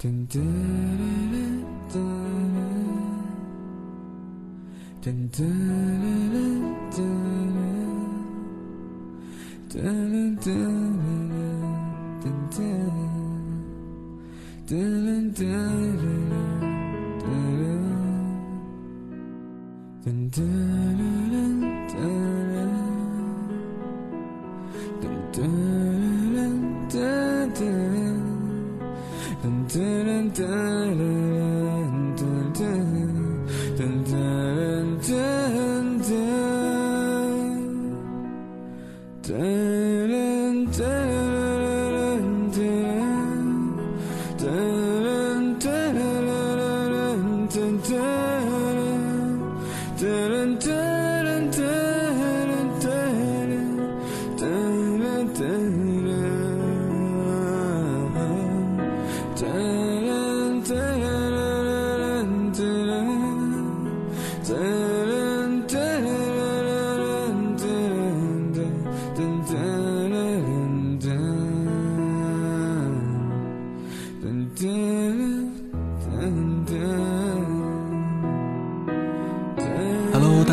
哒哒哒哒哒哒哒哒哒哒哒哒哒哒哒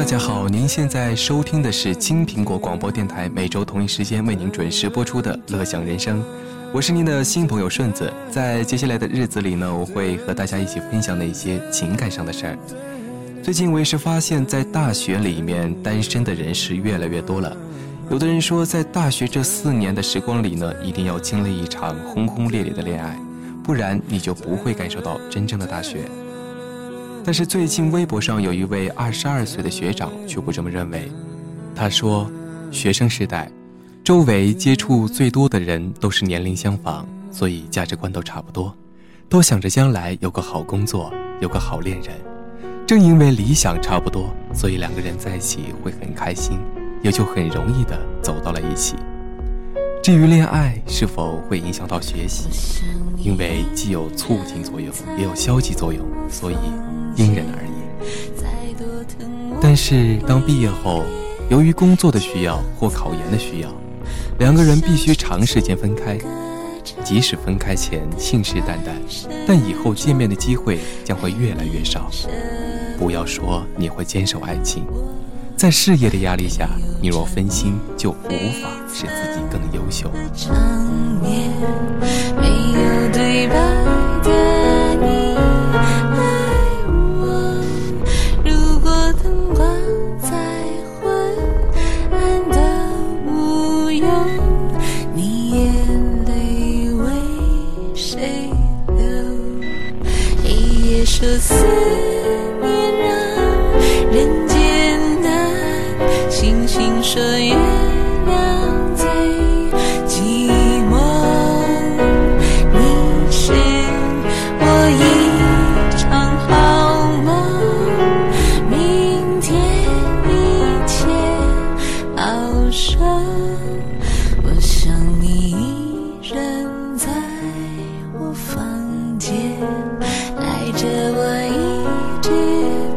大家好，您现在收听的是金苹果广播电台，每周同一时间为您准时播出的《乐享人生》，我是您的新朋友顺子。在接下来的日子里呢，我会和大家一起分享的一些情感上的事儿。最近我也是发现，在大学里面单身的人是越来越多了。有的人说，在大学这四年的时光里呢，一定要经历一场轰轰烈烈的恋爱，不然你就不会感受到真正的大学。但是最近微博上有一位二十二岁的学长却不这么认为。他说，学生时代，周围接触最多的人都是年龄相仿，所以价值观都差不多，都想着将来有个好工作，有个好恋人。正因为理想差不多，所以两个人在一起会很开心，也就很容易的走到了一起。至于恋爱是否会影响到学习，因为既有促进作用，也有消极作用，所以。因人而异。但是，当毕业后，由于工作的需要或考研的需要，两个人必须长时间分开。即使分开前信誓旦旦，但以后见面的机会将会越来越少。不要说你会坚守爱情，在事业的压力下，你若分心，就无法使自己更优秀。在声，我想你依然在我房间，爱着我一直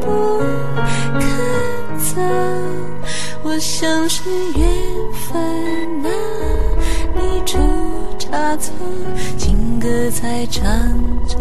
不肯走，我想是缘分啊，你出差错，情歌在唱着。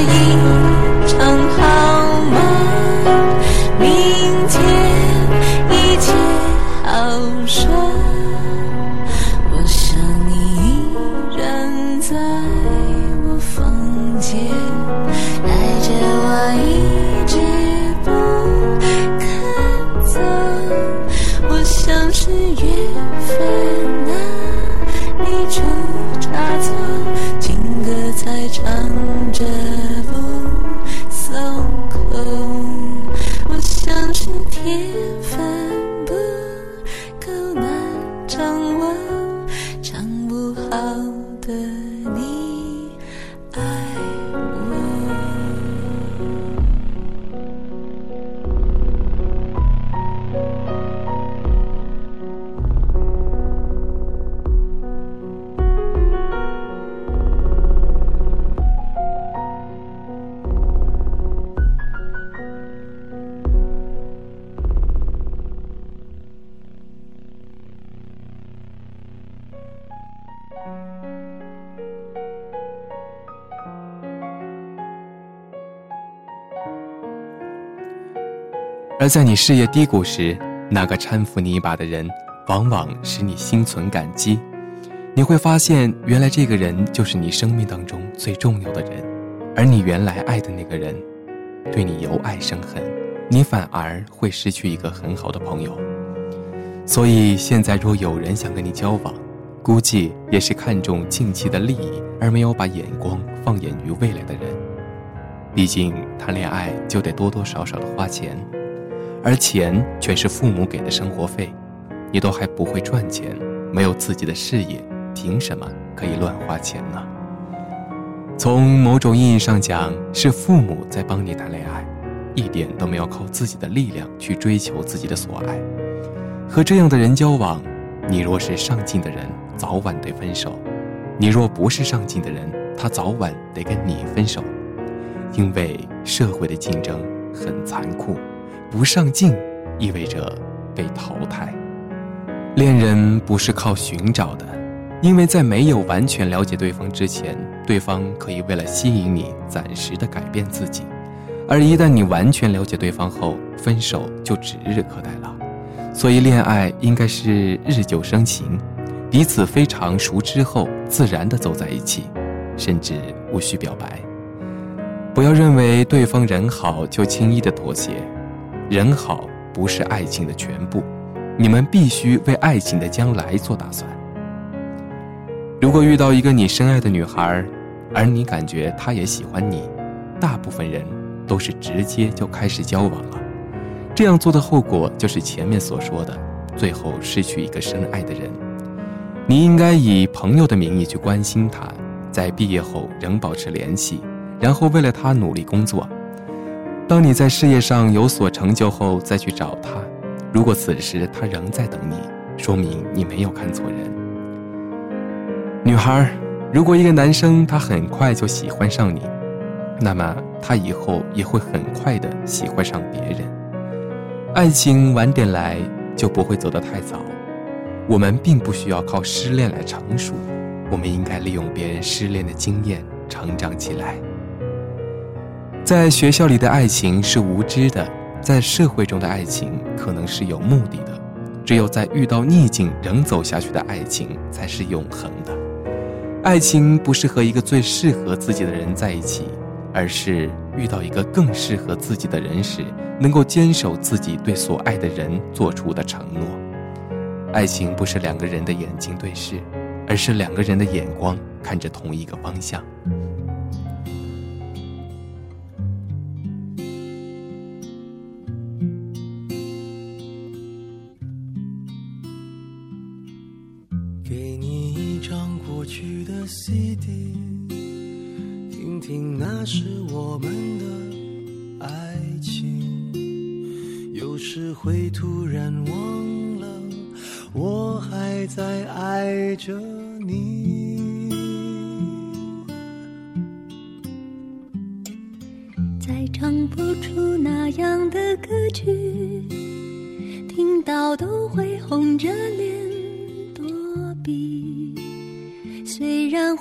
影 Oh. 而在你事业低谷时，那个搀扶你一把的人，往往使你心存感激。你会发现，原来这个人就是你生命当中最重要的人，而你原来爱的那个人，对你由爱生恨，你反而会失去一个很好的朋友。所以现在，若有人想跟你交往，估计也是看重近期的利益，而没有把眼光放眼于未来的人。毕竟谈恋爱就得多多少少的花钱。而钱却是父母给的生活费，你都还不会赚钱，没有自己的事业，凭什么可以乱花钱呢？从某种意义上讲，是父母在帮你谈恋爱，一点都没有靠自己的力量去追求自己的所爱。和这样的人交往，你若是上进的人，早晚得分手；你若不是上进的人，他早晚得跟你分手，因为社会的竞争很残酷。不上进意味着被淘汰。恋人不是靠寻找的，因为在没有完全了解对方之前，对方可以为了吸引你暂时的改变自己；而一旦你完全了解对方后，分手就指日可待了。所以，恋爱应该是日久生情，彼此非常熟知后，自然的走在一起，甚至无需表白。不要认为对方人好就轻易的妥协。人好不是爱情的全部，你们必须为爱情的将来做打算。如果遇到一个你深爱的女孩，而你感觉她也喜欢你，大部分人都是直接就开始交往了。这样做的后果就是前面所说的，最后失去一个深爱的人。你应该以朋友的名义去关心她，在毕业后仍保持联系，然后为了她努力工作。当你在事业上有所成就后，再去找他。如果此时他仍在等你，说明你没有看错人。女孩，如果一个男生他很快就喜欢上你，那么他以后也会很快的喜欢上别人。爱情晚点来就不会走得太早。我们并不需要靠失恋来成熟，我们应该利用别人失恋的经验成长起来。在学校里的爱情是无知的，在社会中的爱情可能是有目的的，只有在遇到逆境仍走下去的爱情才是永恒的。爱情不是和一个最适合自己的人在一起，而是遇到一个更适合自己的人时，能够坚守自己对所爱的人做出的承诺。爱情不是两个人的眼睛对视，而是两个人的眼光看着同一个方向。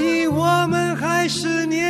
以我们还是年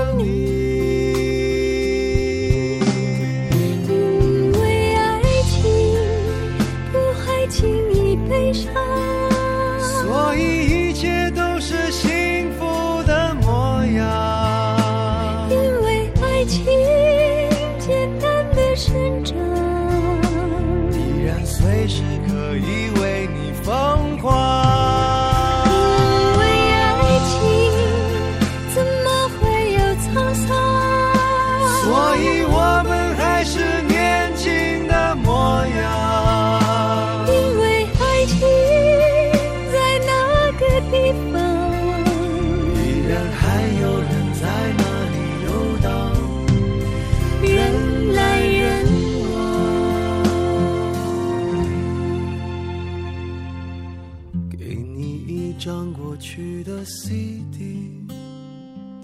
的 CD，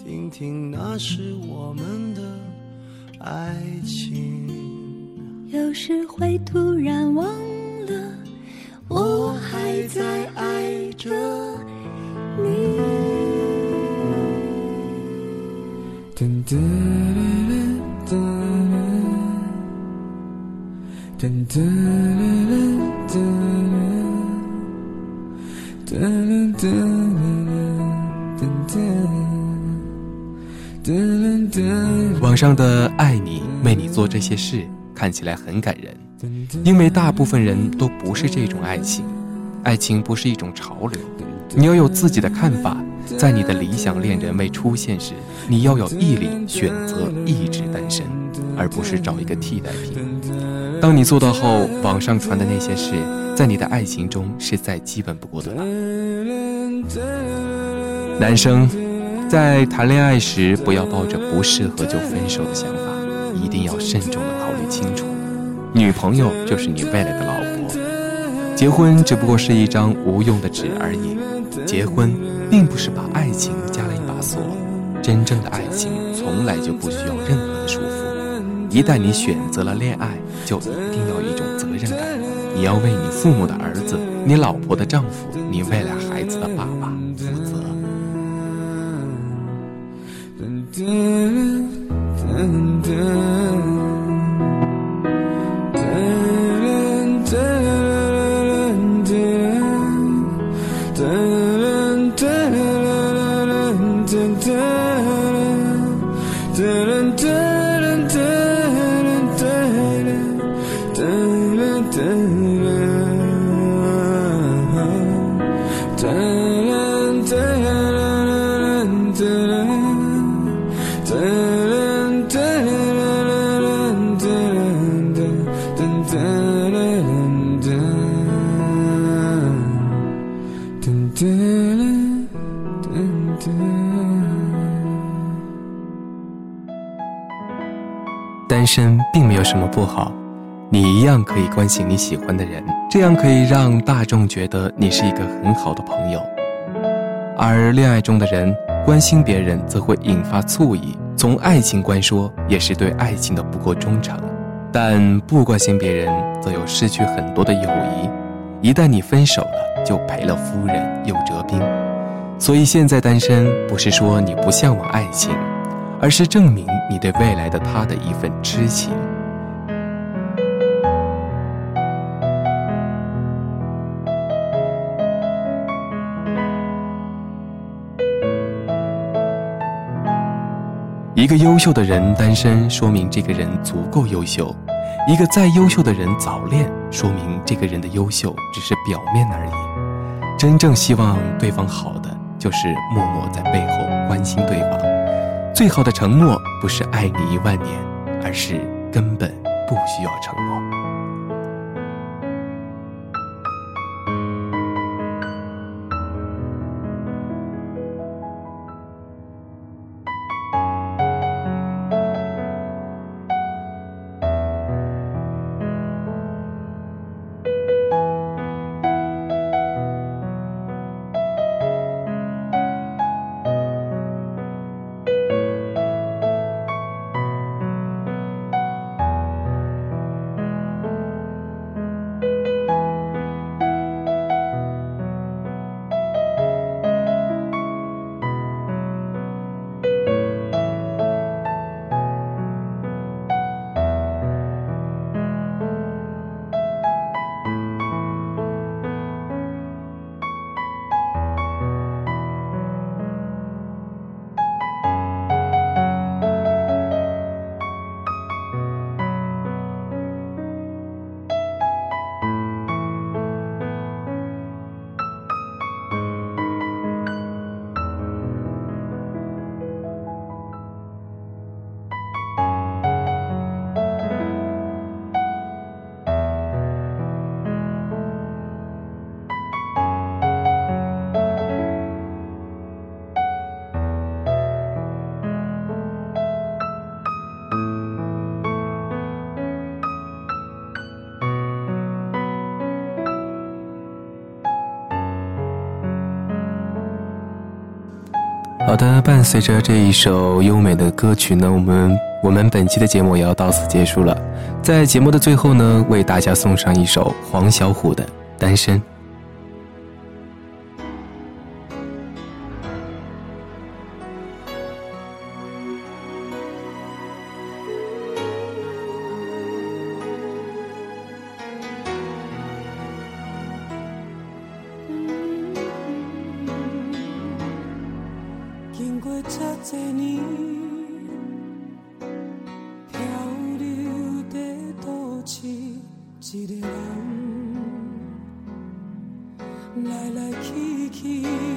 听听那是我们的爱情。有时会突然忘了，我还在爱着你。噔噔噔噔噔上的“爱你”为你做这些事，看起来很感人，因为大部分人都不是这种爱情。爱情不是一种潮流，你要有自己的看法。在你的理想恋人未出现时，你要有毅力，选择一直单身，而不是找一个替代品。当你做到后，网上传的那些事，在你的爱情中是再基本不过的了。男生在谈恋爱时，不要抱着不适合就分手的想法，一定要慎重的考虑清楚。女朋友就是你未来的老婆，结婚只不过是一张无用的纸而已。结婚并不是把爱情加了一把锁，真正的爱情从来就不需要任何的束缚。一旦你选择了恋爱，就一定要有一种责任感，你要为你父母的儿子、你老婆的丈夫、你未来孩子的爸爸等等，等等。单身并没有什么不好，你一样可以关心你喜欢的人，这样可以让大众觉得你是一个很好的朋友。而恋爱中的人关心别人，则会引发醋意。从爱情观说，也是对爱情的不够忠诚。但不关心别人，则有失去很多的友谊。一旦你分手了，就赔了夫人又折兵。所以现在单身，不是说你不向往爱情，而是证明你对未来的他的一份痴情。一个优秀的人单身，说明这个人足够优秀；一个再优秀的人早恋，说明这个人的优秀只是表面而已。真正希望对方好的，就是默默在背后关心对方。最好的承诺，不是爱你一万年，而是根本不需要承诺。好的，伴随着这一首优美的歌曲呢，我们我们本期的节目也要到此结束了。在节目的最后呢，为大家送上一首黄小琥的《单身》。来来去去，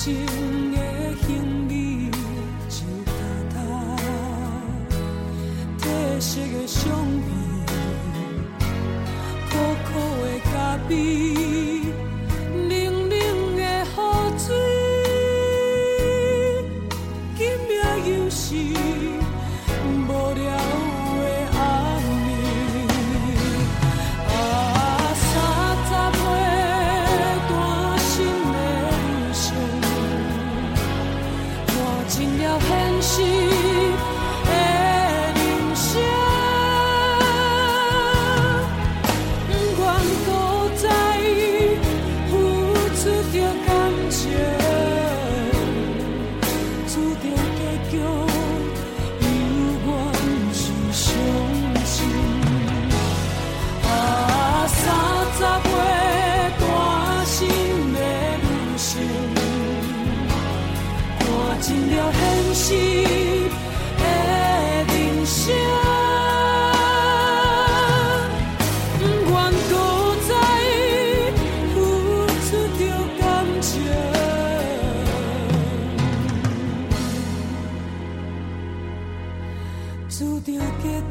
心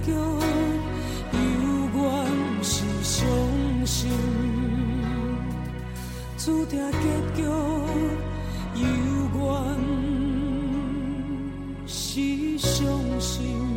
由，注定结局，原是伤心。